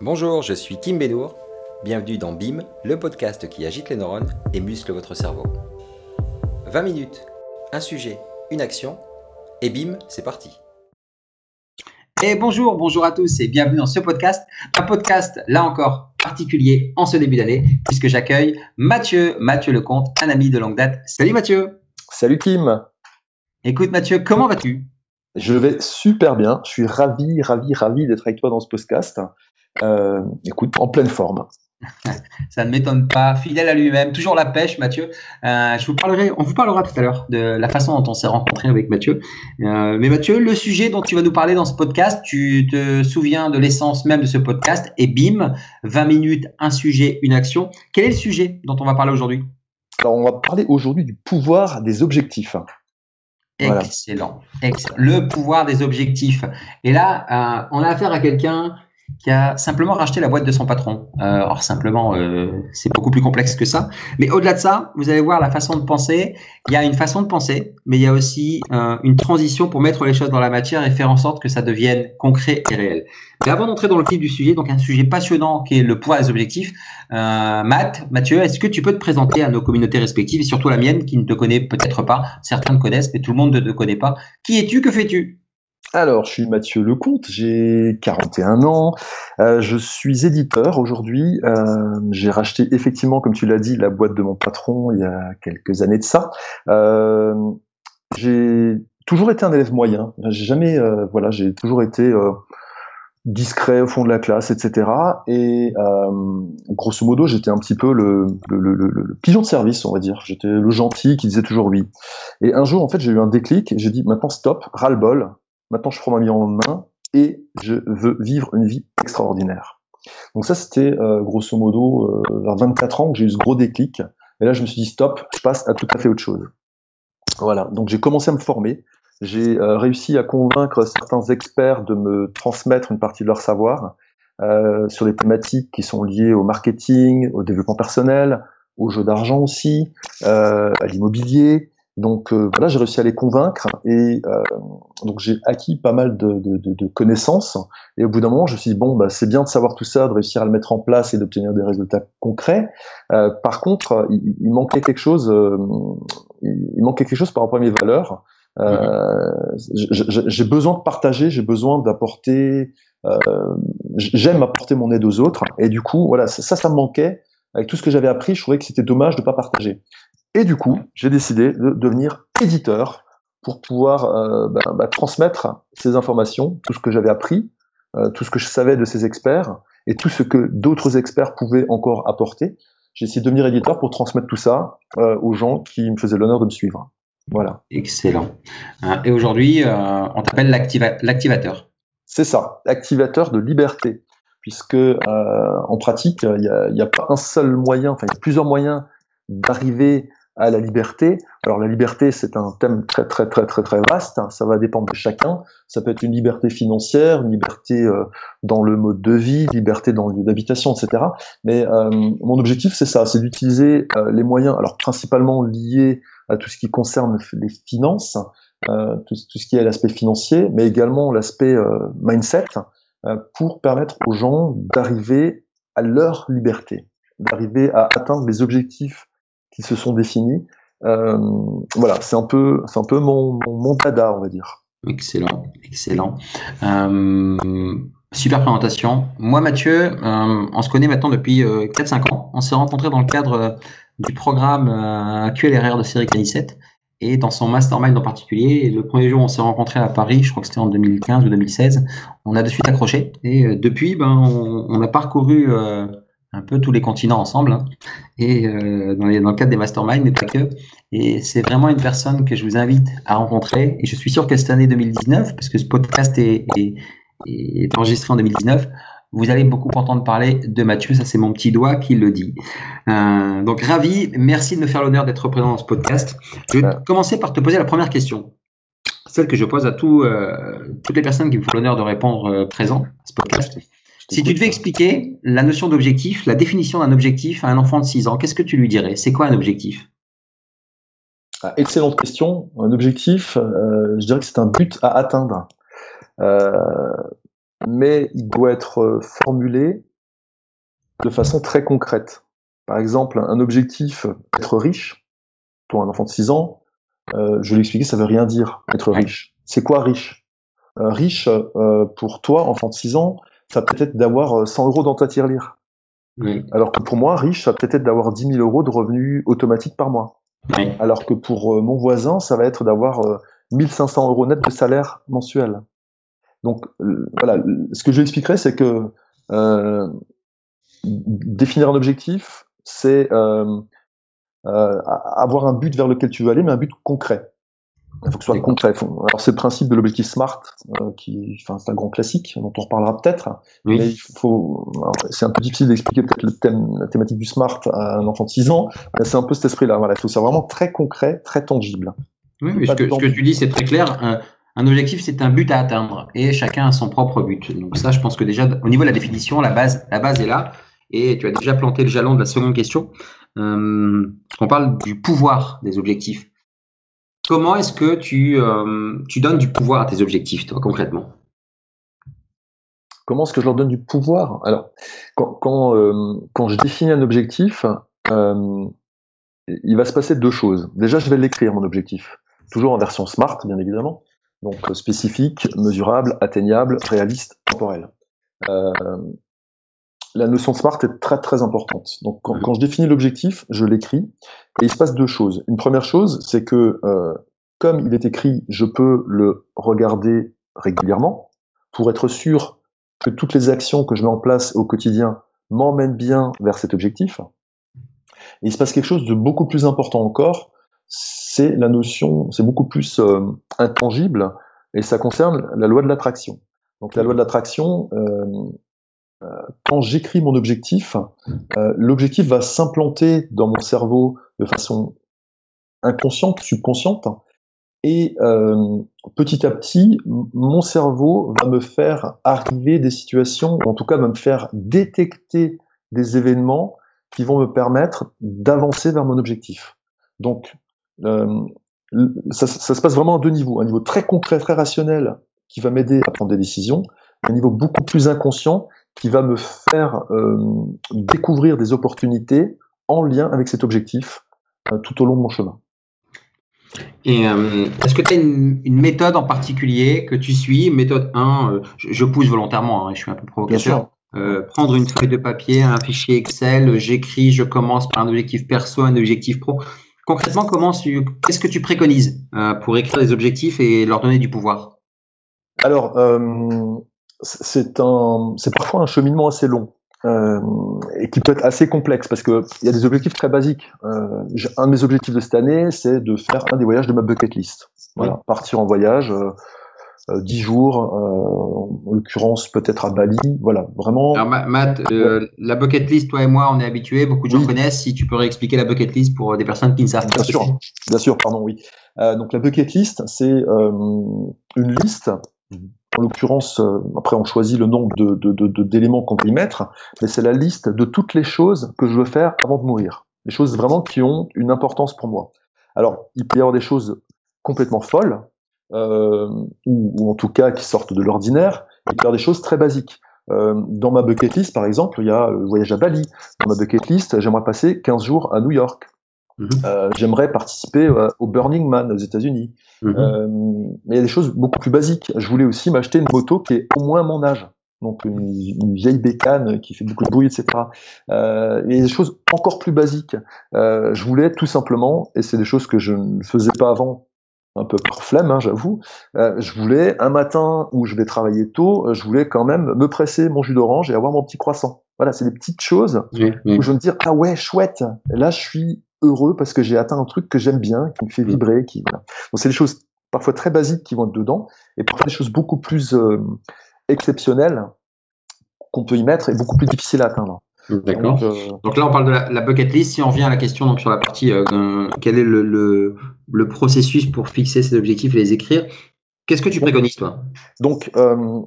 Bonjour, je suis Kim Bédour. Bienvenue dans BIM, le podcast qui agite les neurones et muscle votre cerveau. 20 minutes, un sujet, une action, et BIM, c'est parti. Et bonjour, bonjour à tous et bienvenue dans ce podcast. Un podcast, là encore, particulier en ce début d'année, puisque j'accueille Mathieu, Mathieu Lecomte, un ami de longue date. Salut Mathieu. Salut Kim. Écoute Mathieu, comment vas-tu? Je vais super bien. Je suis ravi, ravi, ravi d'être avec toi dans ce podcast. Euh, écoute, en pleine forme. Ça ne m'étonne pas, fidèle à lui-même, toujours la pêche, Mathieu. Euh, je vous parlerai, on vous parlera tout à l'heure de la façon dont on s'est rencontré avec Mathieu. Euh, mais Mathieu, le sujet dont tu vas nous parler dans ce podcast, tu te souviens de l'essence même de ce podcast? Et bim, 20 minutes, un sujet, une action. Quel est le sujet dont on va parler aujourd'hui? Alors, on va parler aujourd'hui du pouvoir des objectifs. Excellent. Excellent. Le pouvoir des objectifs. Et là, on a affaire à quelqu'un qui a simplement racheté la boîte de son patron. Euh, or simplement, euh, c'est beaucoup plus complexe que ça. Mais au-delà de ça, vous allez voir la façon de penser. Il y a une façon de penser, mais il y a aussi euh, une transition pour mettre les choses dans la matière et faire en sorte que ça devienne concret et réel. Mais avant d'entrer dans le vif du sujet, donc un sujet passionnant qui est le poids des objectifs, euh, Matt, Mathieu, est-ce que tu peux te présenter à nos communautés respectives et surtout la mienne qui ne te connaît peut-être pas, certains te connaissent, mais tout le monde ne te connaît pas. Qui es-tu? Que fais-tu? Alors, je suis Mathieu Lecomte, j'ai 41 ans, euh, je suis éditeur aujourd'hui. Euh, j'ai racheté effectivement, comme tu l'as dit, la boîte de mon patron il y a quelques années de ça. Euh, j'ai toujours été un élève moyen. J'ai jamais, voilà, j'ai toujours été discret au fond de la classe, etc. Et grosso modo, j'étais un petit peu le, le, le, le, pigeon de service, on va dire. J'étais le gentil qui disait toujours oui. Et un jour, en fait, j'ai eu un déclic. J'ai dit maintenant stop, ras-le-bol Maintenant, je prends ma vie en main et je veux vivre une vie extraordinaire. Donc ça, c'était euh, grosso modo euh, vers 24 ans que j'ai eu ce gros déclic. Et là, je me suis dit stop, je passe à tout à fait autre chose. Voilà. Donc j'ai commencé à me former. J'ai euh, réussi à convaincre certains experts de me transmettre une partie de leur savoir sur des thématiques qui sont liées au marketing, au développement personnel, au jeu d'argent aussi, à l'immobilier, donc euh, voilà, j'ai réussi à les convaincre et euh, donc j'ai acquis pas mal de, de, de, connaissances. Et au bout d'un moment, je me suis dit bon, bah, c'est bien de savoir tout ça, de réussir à le mettre en place et d'obtenir des résultats concrets. Euh, par contre, il, il, manquait quelque chose. Euh, il manquait quelque chose par rapport à mes valeurs. j'ai besoin de partager, j'ai besoin d'apporter. J'aime apporter mon aide aux autres. Et du coup, voilà, ça, ça me manquait. Avec tout ce que j'avais appris, je trouvais que c'était dommage de ne pas partager. Et du coup, j'ai décidé de devenir éditeur pour pouvoir euh, bah, bah, transmettre ces informations, tout ce que j'avais appris, euh, tout ce que je savais de ces experts et tout ce que d'autres experts pouvaient encore apporter. J'ai essayé de devenir éditeur pour transmettre tout ça euh, aux gens qui me faisaient l'honneur de me suivre. Voilà. Excellent. Et aujourd'hui, on t'appelle l'activateur. C'est ça, l'activateur de liberté, puisque en pratique, il n'y a, a, pas un seul moyen, enfin il y a plusieurs moyens d'arriver à la liberté. Alors la liberté, c'est un thème très très très très très vaste. Hein. Ça va dépendre de chacun. Ça peut être une liberté financière, une liberté euh, dans le mode de vie, liberté dans le lieu d'habitation, etc. Mais euh, mon objectif, c'est ça, c'est d'utiliser euh, les moyens, alors principalement liés à tout ce qui concerne les finances, tout, tout, ce qui est l'aspect financier, mais également l'aspect mindset, pour permettre aux gens d'arriver à leur liberté, d'arriver à atteindre les objectifs qui se sont définis. Euh, voilà, c'est un peu, un peu mon, mon, dada, on va dire. Excellent, excellent. Euh, super présentation. Moi, Mathieu, euh, on se connaît maintenant depuis 4-5 ans. On s'est rencontrés dans le cadre du programme QLRR de Cyril Canisette et dans son mastermind en particulier. le premier jour, on s'est rencontrés à Paris, je crois que c'était en 2015 ou 2016. On a de suite accroché et depuis, ben, on a parcouru un peu tous les continents ensemble, hein. et euh, dans, le cadre des masterminds, mais pas que. Et c'est vraiment une personne que je vous invite à rencontrer. Et je suis sûr que cette année 2019, parce que ce podcast est, enregistré en 2019, vous allez beaucoup entendre parler de Mathieu. Ça, c'est mon petit doigt qui le dit. Euh, donc, ravi. Merci de me faire l'honneur d'être présent dans ce podcast. Je vais commencer par te poser la première question. Celle que je pose à tout, euh, toutes les personnes qui me font l'honneur de répondre présent à ce podcast. Si tu devais expliquer la notion d'objectif, la définition d'un objectif à un enfant de 6 ans, qu'est-ce que tu lui dirais? C'est quoi un objectif? Ah, Excellente question. Un objectif, euh, je dirais que c'est un but à atteindre. Euh, mais il doit être formulé de façon très concrète. Par exemple, un objectif, être riche, pour un enfant de 6 ans, euh, je vais l'expliquer, ça veut rien dire, être riche. C'est quoi riche? Euh, Riche, euh, pour toi, enfant de 6 ans, ça peut être d'avoir 100 euros dans ta tirelire. Oui. Alors que pour moi, riche, ça peut être d'avoir 10 000 euros de revenus automatiques par mois. Oui. Alors que pour euh, mon voisin, ça va être d'avoir euh, 1500 euros net de salaire mensuel. Donc euh, voilà, ce que je expliquerai, c'est que euh, définir un objectif, c'est euh, euh, avoir un but vers lequel tu veux aller, mais un but concret. Il faut que ce soit concret. Alors c'est le principe de l'objectif SMART, euh, qui, enfin c'est un grand classique dont on reparlera peut-être. Oui. Mais il faut, c'est un peu difficile d'expliquer peut-être le thème, la thématique du SMART à un enfant de 6 ans. C'est un peu cet esprit-là. Voilà, il faut que ce soit vraiment très concret, très tangible. Oui, mais ce que, ce que tu dis, c'est très clair. Un, un objectif, c'est un but à atteindre et chacun a son propre but. Donc ça, je pense que déjà, au niveau de la définition, la base, la base est là. Et tu as déjà planté le jalon de la seconde question. Euh, on parle du pouvoir des objectifs. Comment est-ce que tu, euh, tu donnes du pouvoir à tes objectifs, toi, concrètement? Comment est-ce que je leur donne du pouvoir? Alors, euh, quand je définis un objectif, euh, il va se passer deux choses. Déjà, je vais l'écrire, mon objectif. Toujours en version SMART, bien évidemment. Donc, spécifique, mesurable, atteignable, réaliste, temporel. La notion SMART est très très importante. Donc, quand, quand je définis l'objectif, je l'écris. Et il se passe deux choses. Une première chose, c'est que, euh, comme il est écrit, je peux le regarder régulièrement pour être sûr que toutes les actions que je mets en place au quotidien m'emmènent bien vers cet objectif. Et il se passe quelque chose de beaucoup plus important encore, c'est la notion, c'est beaucoup plus euh, intangible, et ça concerne la loi de l'attraction. Donc la loi de l'attraction, euh, quand j'écris mon objectif, euh, l'objectif va s'implanter dans mon cerveau de façon inconsciente, subconsciente, et euh, petit à petit, mon cerveau va me faire arriver des situations, ou en tout cas va me faire détecter des événements qui vont me permettre d'avancer vers mon objectif. Donc, euh, ça, se passe vraiment à deux niveaux. Un niveau très concret, très rationnel, qui va m'aider à prendre des décisions, un niveau beaucoup plus inconscient, qui va me faire euh, découvrir des opportunités en lien avec cet objectif euh, tout au long de mon chemin. Et euh, est-ce que tu as une, une méthode en particulier que tu suis? Méthode 1, euh, je, je pousse volontairement, hein, je suis un peu provocateur. prendre une feuille de papier, un fichier Excel, j'écris, je commence par un objectif perso, un objectif pro. Concrètement, comment qu'est-ce que tu préconises pour écrire des objectifs et leur donner du pouvoir? Alors, c'est un, c'est parfois un cheminement assez long euh, et qui peut être assez complexe parce que il y a des objectifs très basiques. Euh, un de mes objectifs de cette année, c'est de faire un des voyages de ma bucket list. Voilà, partir en voyage, euh, euh, 10 jours, euh, en l'occurrence peut-être à Bali. Voilà, vraiment. Alors, Ma- Matt, euh, la bucket list, toi et moi, on est habitués, beaucoup de gens Oui. connaissent. Si tu peux réexpliquer la bucket list pour des personnes qui ne savent pas Bien ce sûr, bien sûr, pardon, oui. Euh, donc la bucket list, c'est euh, une liste. En l'occurrence, euh, après on choisit le nombre de, de- de- d'éléments qu'on peut y mettre, mais c'est la liste de toutes les choses que je veux faire avant de mourir. Les choses vraiment qui ont une importance pour moi. Alors, il peut y avoir des choses complètement folles, euh, ou, ou en tout cas qui sortent de l'ordinaire. Il peut y avoir des choses très basiques. Euh, dans ma bucket list, par exemple, il y a le voyage à Bali. Dans ma bucket list, j'aimerais passer 15 jours à New York. Mhm. Euh, j'aimerais participer euh, au Burning Man aux États-Unis. Mhm. Euh, mais il y a des choses beaucoup plus basiques. Je voulais aussi m'acheter une moto qui est au moins mon âge. Donc une, une vieille bécane qui fait beaucoup de bruit, etc. Euh, et des choses encore plus basiques. Je voulais tout simplement, et c'est des choses que je ne faisais pas avant, un peu par flemme, hein, j'avoue. je voulais un matin où je vais travailler tôt, je voulais quand même me presser mon jus d'orange et avoir mon petit croissant. Voilà, c'est des petites choses où je vais me dire ah ouais chouette là je suis heureux parce que j'ai atteint un truc que j'aime bien qui me fait vibrer qui voilà donc c'est des choses parfois très basiques qui vont être dedans et parfois des choses beaucoup plus euh, exceptionnelles qu'on peut y mettre et beaucoup plus difficiles à atteindre D'accord. donc, euh, Donc là, on parle de la, la bucket list. Si on revient à la question donc sur la partie, euh, quel est le, le, le processus pour fixer ces objectifs et les écrire Qu'est-ce que tu préconises, toi? Donc euh,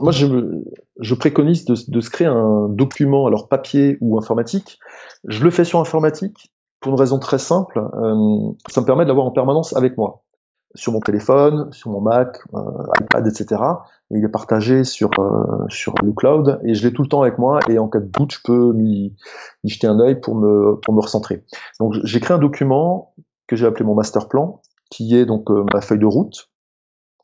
moi je, préconise de, se créer un document alors papier ou informatique je le fais sur informatique pour une raison très simple euh, ça me permet de l'avoir en permanence avec moi sur mon téléphone, sur mon Mac, euh, iPad, etc. Et il est partagé sur euh, sur le cloud et je l'ai tout le temps avec moi et en cas de doute, je peux m'y jeter un œil pour me pour me recentrer. Donc j'ai créé un document que j'ai appelé mon master plan, qui est donc ma feuille de route,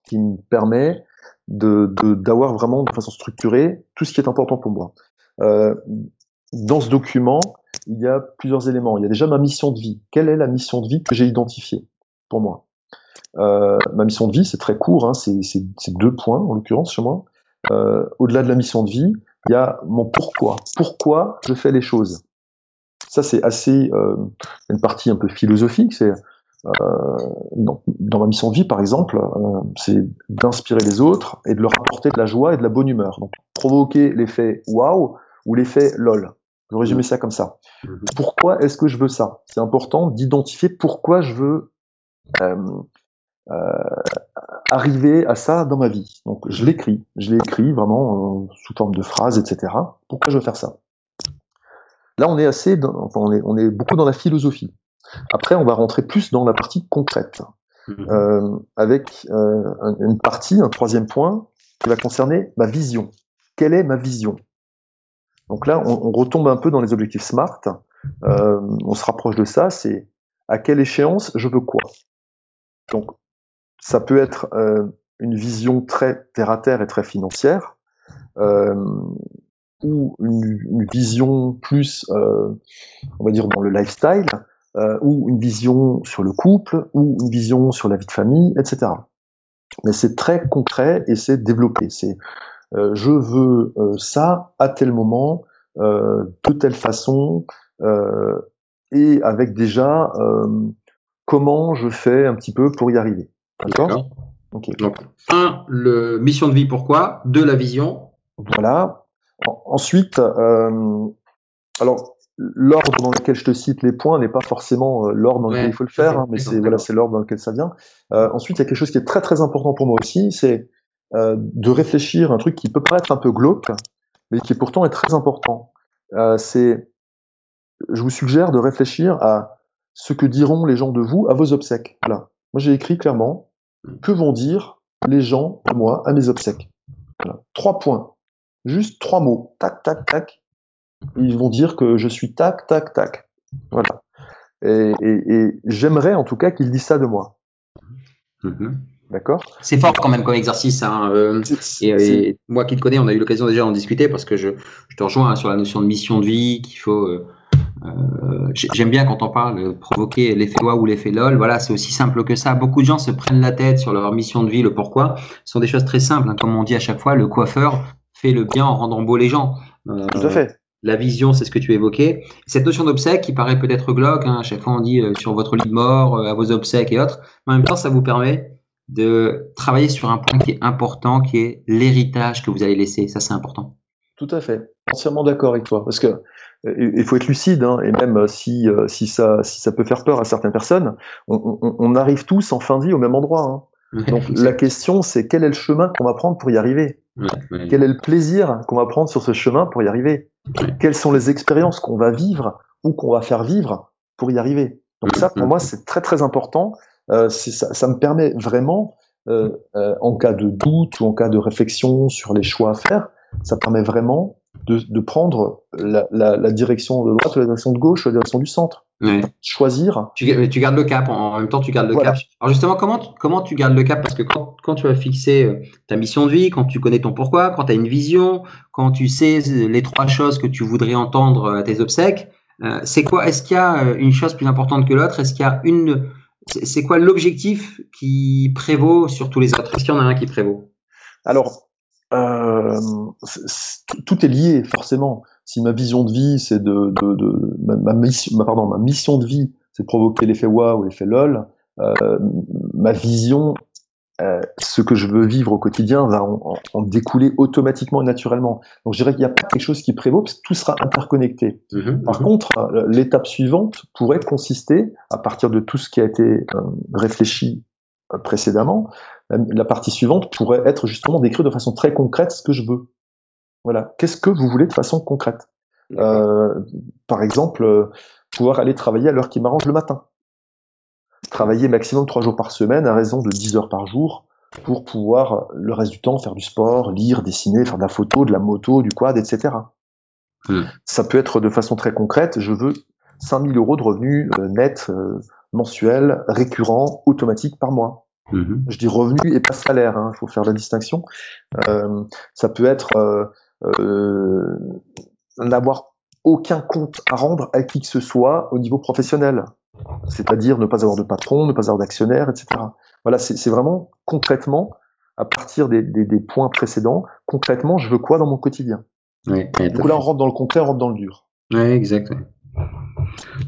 qui me permet de d'avoir vraiment de façon structurée tout ce qui est important pour moi. Euh, dans ce document, il y a plusieurs éléments. Il y a déjà ma mission de vie. Quelle est la mission de vie que j'ai identifiée pour moi? Euh, Ma mission de vie, c'est très court, hein, c'est deux points en l'occurrence chez moi. Euh, Au-delà de la mission de vie, il y a mon pourquoi. Pourquoi je fais les choses? Ça, c'est assez euh, une partie un peu philosophique. C'est dans, dans, ma mission de vie, par exemple, euh, c'est d'inspirer les autres et de leur apporter de la joie et de la bonne humeur. Donc, provoquer l'effet waouh ou l'effet lol. Je vais résumer ça comme ça. Mhm. Pourquoi est-ce que je veux ça? C'est important d'identifier pourquoi je veux euh, euh, arriver à ça dans ma vie. Donc je l'écris, je l'écris vraiment euh, sous forme de phrases, etc. Pourquoi je veux faire ça? Là, on est assez, dans, enfin, on est, on est beaucoup dans la philosophie. Après, on va rentrer plus dans la partie concrète, mhm. euh, avec euh, une partie, un troisième point, qui va concerner ma vision. Quelle est ma vision? Donc là, on, retombe un peu dans les objectifs SMART. Euh, on se rapproche de ça. C'est à quelle échéance je veux quoi? Donc ça peut être une vision très terre à terre et très financière, ou une, vision plus, on va dire dans le lifestyle, ou une vision sur le couple, ou une vision sur la vie de famille, etc. Mais c'est très concret et c'est développé. C'est euh, je veux euh, ça à tel moment, euh, de telle façon, et avec déjà comment je fais un petit peu pour y arriver. D'accord? Donc, un, le mission de vie, pourquoi? Deux, la vision. Voilà. ensuite, euh, alors l'ordre dans lequel je te cite les points n'est pas forcément l'ordre dans lequel il faut le faire, hein, mais c'est voilà, c'est l'ordre dans lequel ça vient. Euh, ensuite, il y a quelque chose qui est très très important pour moi aussi, c'est euh, de réfléchir à un truc qui peut paraître un peu glauque, mais qui pourtant est très important. Euh, c'est, je vous suggère de réfléchir à ce que diront les gens de vous à vos obsèques. Voilà. Moi, j'ai écrit clairement que vont dire les gens de moi à mes obsèques. Voilà. Trois points, juste trois mots. Tac, tac, tac. Ils vont dire que je suis tac, tac, tac. Voilà. Et, et, et j'aimerais en tout cas qu'ils disent ça de moi. Mm-hmm. D'accord? C'est fort quand même comme exercice. Hein, euh, et, moi qui te connais, on a eu l'occasion déjà d'en discuter parce que je, je te rejoins sur la notion de mission de vie qu'il faut. Euh, euh J'aime bien quand on parle de provoquer l'effet loi ou l'effet lol. Voilà, c'est aussi simple que ça. Beaucoup de gens se prennent la tête sur leur mission de vie, le pourquoi. Ce sont des choses très simples. Hein. Comme on dit à chaque fois, le coiffeur fait le bien en rendant beau les gens. Euh, Tout à fait. La vision, c'est ce que tu évoquais. Cette notion d'obsèque qui paraît peut-être glauque, hein, à chaque fois on dit sur votre lit de mort, à vos obsèques et autres, mais en même temps ça vous permet de travailler sur un point qui est important, qui est l'héritage que vous allez laisser. Ça, c'est important. Tout à fait. Entièrement d'accord avec toi. Parce que euh, il faut être lucide, hein, et même euh, si, euh, si, ça, si ça peut faire peur à certaines personnes, on, arrive tous en fin de vie au même endroit. Hein. Donc la question, c'est quel est le chemin qu'on va prendre pour y arriver? Quel est le plaisir qu'on va prendre sur ce chemin pour y arriver? Quelles sont les expériences qu'on va vivre ou qu'on va faire vivre pour y arriver? Donc ça, pour moi, c'est très très important. Euh, ça, ça, me permet vraiment, euh, euh, en cas de doute ou en cas de réflexion sur les choix à faire, ça permet vraiment de, de prendre la, la, la, direction de droite ou la direction de gauche ou la direction du centre. Ouais. Choisir. Tu, tu, gardes le cap, en même temps tu gardes le cap. Alors justement, comment, comment tu gardes le cap? Parce que quand, quand tu as fixé ta mission de vie, quand tu connais ton pourquoi, quand tu as une vision, quand tu sais les trois choses que tu voudrais entendre à tes obsèques, euh, c'est quoi Est-ce qu'il y a une chose plus importante que l'autre? Est-ce qu'il y a une c'est quoi l'objectif qui prévaut sur tous les autres? Est-ce qu'il y en a un qui prévaut? Alors, euh, tout est lié forcément. Si ma vision de vie, c'est de, de, de ma, mission, pardon, ma mission de vie, c'est de provoquer l'effet waouh ou l'effet lol. Euh, ma vision, euh, ce que je veux vivre au quotidien va en, découler automatiquement et naturellement. Donc je dirais qu'il n'y a pas quelque chose qui prévaut parce que tout sera interconnecté. Mhm, Par contre, euh, l'étape suivante pourrait consister, à partir de tout ce qui a été euh, réfléchi précédemment, la partie suivante pourrait être justement d'écrire de façon très concrète ce que je veux. Voilà. Qu'est-ce que vous voulez de façon concrète? Par exemple, pouvoir aller travailler à l'heure qui m'arrange le matin travailler maximum trois jours par semaine à raison de 10 heures par jour pour pouvoir le reste du temps faire du sport, lire, dessiner, faire de la photo, de la moto, du quad, etc. Hmm. Ça peut être de façon très concrète, je veux 5000 euros de revenus euh, nets euh, mensuels, récurrents, automatiques par mois. Mhm. Je dis revenus et pas salaire, il faut faire la distinction. Euh, ça peut être euh, euh, n'avoir aucun compte à rendre à qui que ce soit au niveau professionnel, c'est-à-dire ne pas avoir de patron, ne pas avoir d'actionnaire, etc. Voilà, c'est vraiment concrètement, à partir des, des- des points précédents, concrètement, je veux quoi dans mon quotidien? Coup là, on rentre dans le concret, on rentre dans le dur. Ouais, exact.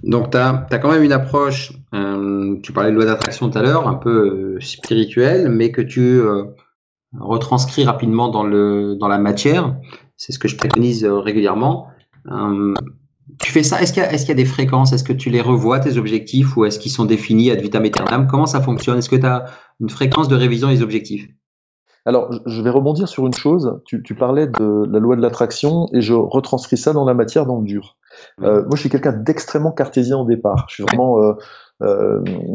Donc, tu as, quand même une approche, euh, tu parlais de loi d'attraction tout à l'heure, un peu euh, spirituelle, mais que tu euh, retranscris rapidement dans, le, dans la matière. C'est ce que je préconise euh, régulièrement. Euh, tu fais ça, est-ce qu'il y, a- est-ce qu'il y a des fréquences? Est-ce que tu les revois, tes objectifs, ou est-ce qu'ils sont définis ad vitam aeternam? Comment ça fonctionne? Est-ce que tu as une fréquence de révision des objectifs? Alors, je- vais rebondir sur une chose. Tu, tu parlais de la loi de l'attraction et je retranscris ça dans la matière, dans le dur. Euh, moi, je suis quelqu'un d'extrêmement cartésien au départ. Je suis vraiment euh,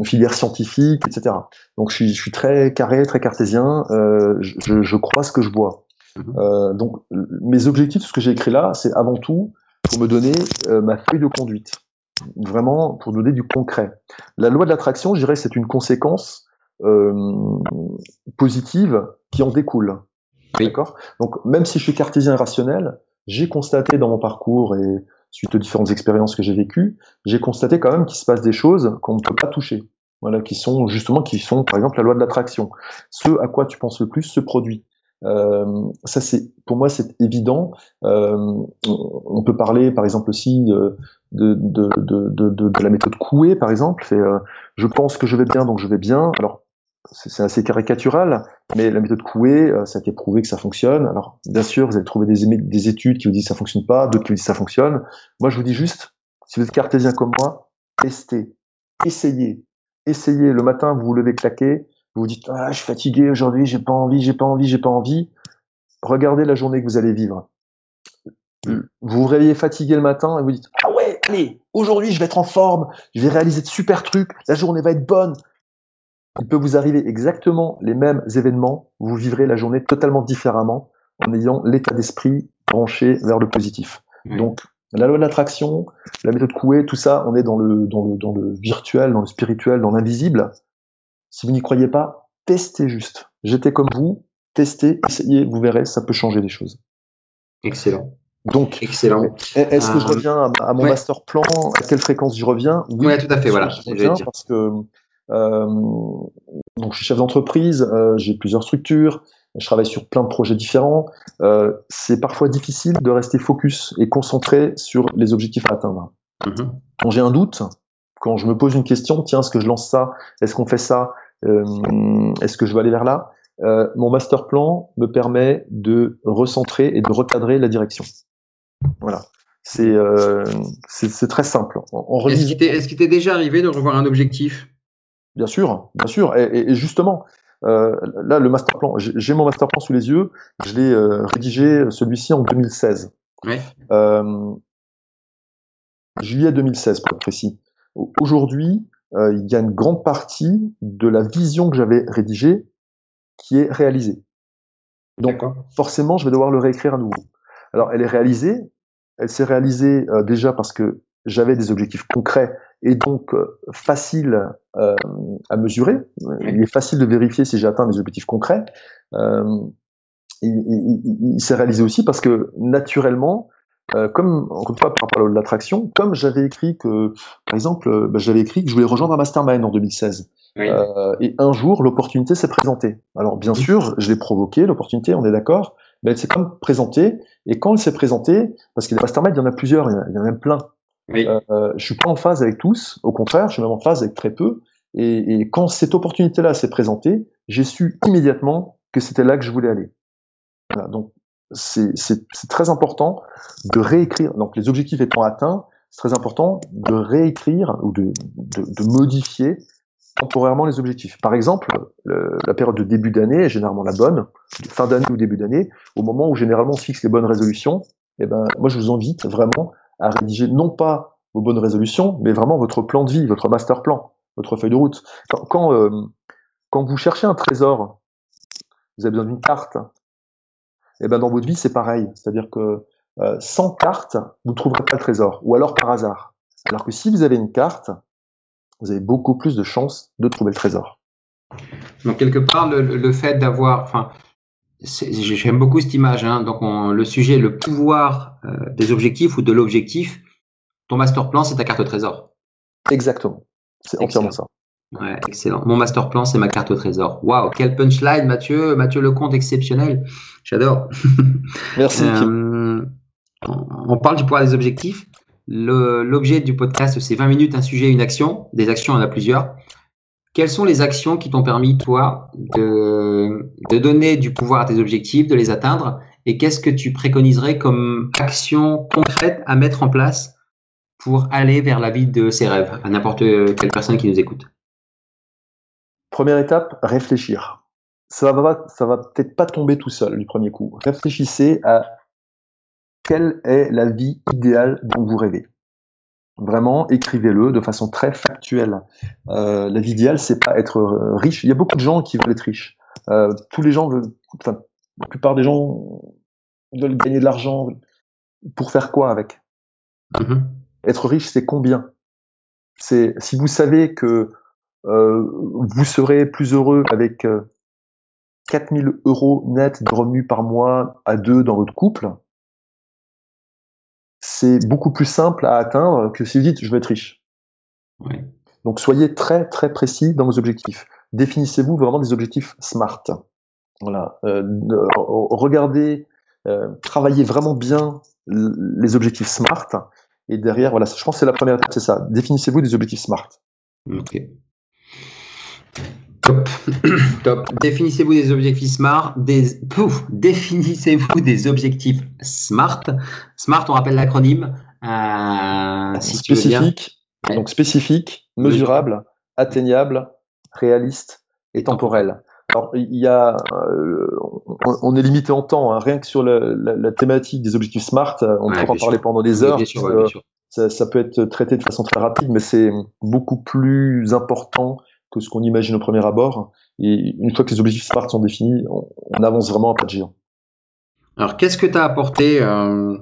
filière scientifique, etc. Donc, je suis, je suis très carré, très cartésien. Euh, je, crois ce que je vois. Mhm. Euh, donc, mes objectifs, ce que j'ai écrit là, c'est avant tout pour me donner euh, ma feuille de conduite. Vraiment, pour donner du concret. La loi de l'attraction, je dirais, c'est une conséquence euh, positive qui en découle. Oui. D'accord? Donc, même si je suis cartésien et rationnel, j'ai constaté dans mon parcours et suite aux différentes expériences que j'ai vécues, j'ai constaté quand même qu'il se passe des choses qu'on ne peut pas toucher. Voilà, qui sont justement, qui sont par exemple la loi de l'attraction. Ce à quoi tu penses le plus se produit. Euh, ça c'est, pour moi, c'est évident. Euh, on peut parler, par exemple aussi euh, de, de, de, de la méthode Coué, par exemple. C'est, euh, je pense que je vais bien, donc je vais bien. Alors c'est assez caricatural, mais la méthode Coué, euh, ça a été prouvé que ça fonctionne. Alors, bien sûr, vous allez trouver des études qui vous disent que ça fonctionne pas, d'autres qui vous disent que ça fonctionne. Moi, je vous dis juste, si vous êtes cartésien comme moi, testez, essayez, essayez. Le matin, vous vous levez claqué, vous vous dites, ah, je suis fatigué aujourd'hui, j'ai pas envie, j'ai pas envie, j'ai pas envie. Regardez la journée que vous allez vivre. Vous vous réveillez fatigué le matin et vous dites, ah ouais, allez, aujourd'hui, je vais être en forme, je vais réaliser de super trucs, la journée va être bonne, il peut vous arriver exactement les mêmes événements, vous vivrez la journée totalement différemment en ayant l'état d'esprit branché vers le positif. Oui. Donc, la loi de l'attraction, la méthode Coué, tout ça, on est dans le, dans le, dans le virtuel, dans le spirituel, dans l'invisible. Si vous n'y croyez pas, testez juste. J'étais comme vous, testez, essayez, vous verrez, ça peut changer les choses. Excellent. Donc, Excellent. est-ce que je Euh, reviens à, à mon ouais. master plan? À quelle fréquence j'y reviens? Oui, Ouais, tout à fait, voilà, je reviens parce que donc je suis chef d'entreprise, euh, j'ai plusieurs structures, je travaille sur plein de projets différents. Euh, c'est parfois difficile de rester focus et concentré sur les objectifs à atteindre. Mhm. Quand j'ai un doute, quand je me pose une question, tiens, est-ce que je lance ça? Est-ce qu'on fait ça? Euh, Est-ce que je vais aller vers là? Euh, Mon master plan me permet de recentrer et de recadrer la direction. Voilà. C'est euh, très simple. Est-ce qu'il t'est déjà arrivé de revoir un objectif? Bien sûr, bien sûr. Et, et- et justement, euh, là, le master plan, j'ai mon master plan sous les yeux. Je l'ai euh, rédigé, celui-ci, en 2016. Ouais. Euh, juillet 2016, pour être précis. Au- Aujourd'hui, euh, il y a une grande partie de la vision que j'avais rédigée qui est réalisée. Donc, forcément, je vais devoir le réécrire à nouveau. Alors, elle est réalisée. Elle s'est réalisée euh, déjà parce que j'avais des objectifs concrets et donc euh, faciles euh, à mesurer. Il est facile de vérifier si j'ai atteint mes objectifs concrets. Euh, il il- il- il s'est réalisé aussi parce que naturellement, comme encore une fois par rapport à l'attraction, comme j'avais écrit que, par exemple, bah, j'avais écrit que je voulais rejoindre un mastermind en 2016. Oui. Euh, et un jour, l'opportunité s'est présentée. Alors bien sûr, je l'ai provoquée, l'opportunité, on est d'accord, mais elle s'est quand même présentée. Et quand elle s'est présentée, parce que les masterminds, il y en a plusieurs, il y en a même plein. Oui. Euh, je suis pas en phase avec tous, au contraire, je suis même en phase avec très peu. Et, quand cette opportunité-là s'est présentée, j'ai su immédiatement que c'était là que je voulais aller. Donc c'est très important de réécrire. Donc les objectifs étant atteints, c'est très important de réécrire ou de, modifier temporairement les objectifs. Par exemple, le- la période de début d'année est généralement la bonne, fin d'année ou début d'année, au moment où généralement on fixe les bonnes résolutions. Et ben, moi, je vous invite vraiment à rédiger non pas vos bonnes résolutions, mais vraiment votre plan de vie, votre master plan. votre feuille de route. Quand, quand, euh, quand vous cherchez un trésor, vous avez besoin d'une carte. Et ben dans votre vie, c'est pareil. C'est-à-dire que euh, sans carte, vous ne trouverez pas le trésor, ou alors par hasard. Alors que si vous avez une carte, vous avez beaucoup plus de chances de trouver le trésor. Donc quelque part, le, le fait d'avoir, enfin, j'aime beaucoup cette image. Hein, donc on, le sujet, le pouvoir euh, des objectifs ou de l'objectif. Ton master plan, c'est ta carte trésor. Exactement. C'est entièrement ça. Ouais, excellent. Mon master plan, c'est ma carte au trésor. Waouh, quel punchline, Mathieu. Mathieu Lecomte, exceptionnel. J'adore. Merci. euh, on parle du pouvoir des objectifs. L'objet du podcast, c'est 20 minutes, un sujet, une action. Des actions, en a plusieurs. Quelles sont les actions qui t'ont permis, toi, de, donner du pouvoir à tes objectifs, de les atteindre? Et qu'est-ce que tu préconiserais comme action concrète à mettre en place pour aller vers la vie de ses rêves à n'importe quelle personne qui nous écoute? Première étape, réfléchir. Ça va, ça va peut-être pas tomber tout seul du premier coup. Réfléchissez à quelle est la vie idéale dont vous rêvez. Vraiment, écrivez-le de façon très factuelle. Euh, la vie idéale, c'est pas être euh, riche. Il y a beaucoup de gens qui veulent être riches. Euh, tous les gens veulent, enfin, la plupart des gens veulent gagner de l'argent. Pour faire quoi avec? Mm -hmm. Être riche, c'est combien? C'est si vous savez que euh, vous serez plus heureux avec 4000 euros net de revenus par mois à deux dans votre couple, c'est beaucoup plus simple à atteindre que si vous dites je veux être riche. Donc soyez très très précis dans vos objectifs. Définissez-vous vraiment des objectifs SMART. Voilà. Euh, regardez, euh, travaillez vraiment bien les objectifs SMART. Et derrière, voilà, je pense que c'est la première étape, c'est ça. Définissez-vous des objectifs SMART. Ok. Top. Top. Définissez-vous des objectifs SMART. Des... Pouf. Définissez-vous des objectifs SMART. SMART, on rappelle l'acronyme. Euh, si spécifique. Donc spécifique, mesurable, atteignable, réaliste et temporel. Alors il y a, euh, on, on, est limité en temps. Hein. Rien que sur la, la, la, thématique des objectifs SMART, on ouais, pourra en parler sûr. pendant des heures. Bien sûr, ouais, ça, peut être traité de façon très rapide, mais c'est beaucoup plus important que ce qu'on imagine au premier abord. Et une fois que les objectifs SMART sont définis, on, on avance vraiment à pas de géant. Alors, qu'est-ce que tu as apporté euh,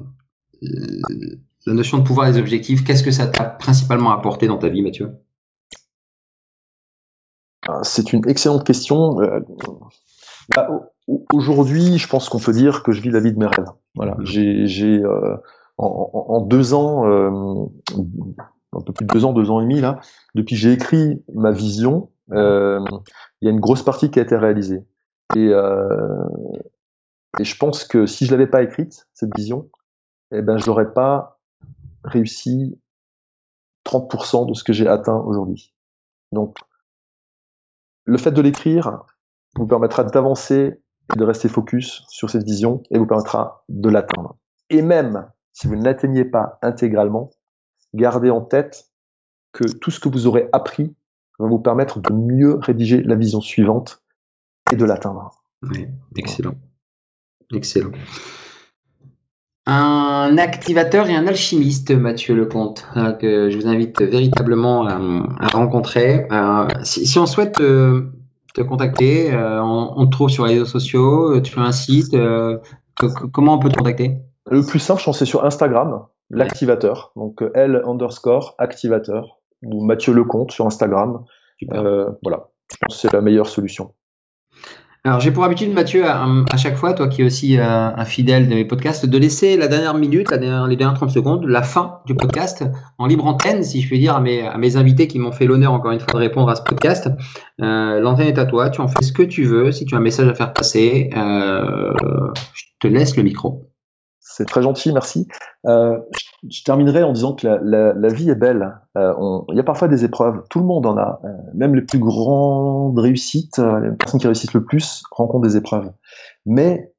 la notion de pouvoir des objectifs? Qu'est-ce que ça t'a principalement apporté dans ta vie, Mathieu? C'est une excellente question. Euh, bah, Aujourd'hui, je pense qu'on peut dire que je vis la vie de mes rêves. Voilà, j'ai euh, en, en, deux ans, euh, un peu plus de deux ans, deux ans et demi là, depuis que j'ai écrit ma vision, euh, il y a une grosse partie qui a été réalisée. Et, euh, et je pense que si je l'avais pas écrite cette vision, eh ben je n'aurais pas réussi 30% de ce que j'ai atteint aujourd'hui. Donc, le fait de l'écrire vous permettra d'avancer et de rester focus sur cette vision et vous permettra de l'atteindre. Et même si vous ne l'atteignez pas intégralement, gardez en tête que tout ce que vous aurez appris va vous permettre de mieux rédiger la vision suivante et de l'atteindre. Oui, excellent. Excellent. Un activateur et un alchimiste, Mathieu Lecomte, euh, que je vous invite véritablement à, à rencontrer. Euh, si, si, on souhaite euh, te contacter, euh, on, on, te trouve sur les réseaux sociaux, tu as un site, euh, que, que, comment on peut te contacter? Le plus simple, je pense, c'est sur Instagram, l'activateur, donc L underscore activateur, ou Mathieu Lecomte sur Instagram. voilà, je pense que c'est la meilleure solution. Alors j'ai pour habitude, Mathieu, à, à, chaque fois, toi qui es aussi euh, un fidèle de mes podcasts, de laisser la dernière minute, la dernière, les dernières 30 secondes, la fin du podcast en libre antenne, si je puis dire, à mes, à mes invités qui m'ont fait l'honneur encore une fois de répondre à ce podcast. Euh, L'antenne est à toi, tu en fais ce que tu veux. Si tu as un message à faire passer, euh, je te laisse le micro. C'est très gentil, merci. Euh, je, terminerai en disant que la, la, la vie est belle. Euh, il y a parfois des épreuves, tout le monde en a. Euh, même les plus grandes réussites, euh, les personnes qui réussissent le plus rencontrent des épreuves. Mais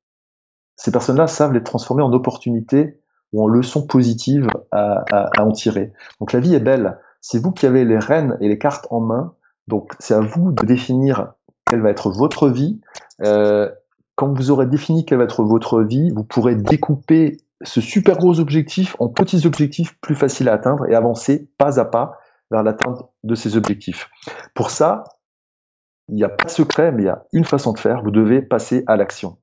ces personnes-là savent les transformer en opportunités ou en leçons positives à, à, à en tirer. Donc la vie est belle. C'est vous qui avez les rênes et les cartes en main. Donc c'est à vous de définir quelle va être votre vie. Euh, quand vous aurez défini quelle va être votre vie, vous pourrez découper ce super gros objectif en petits objectifs plus faciles à atteindre et avancer pas à pas vers l'atteinte de ces objectifs. Pour ça, il n'y a pas de secret, mais il y a une façon de faire. Vous devez passer à l'action.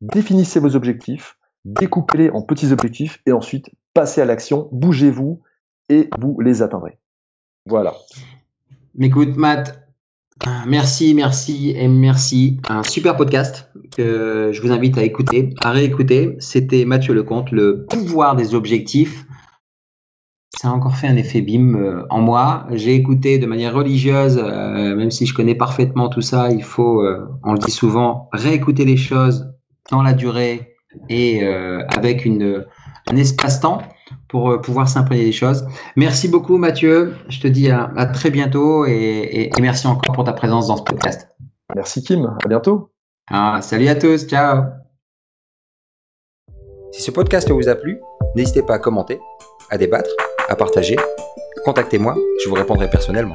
Définissez vos objectifs, découpez-les en petits objectifs et ensuite passez à l'action, bougez-vous et vous les atteindrez. Voilà. Écoute, Matt, merci, merci et merci. Un super podcast que je vous invite à écouter, à réécouter. C'était Mathieu Lecomte, le pouvoir des objectifs ça a encore fait un effet bim euh, en moi. J'ai écouté de manière religieuse, euh, même si je connais parfaitement tout ça, il faut, euh, on le dit souvent, réécouter les choses dans la durée et avec une, un espace-temps pour pouvoir s'imprégner des choses. Merci beaucoup Mathieu, je te dis à, très bientôt et, merci encore pour ta présence dans ce podcast. Merci Kim, à bientôt. Ah, salut à tous, ciao. Si ce podcast vous a plu, n'hésitez pas à commenter, à débattre à partager, contactez-moi, je vous répondrai personnellement.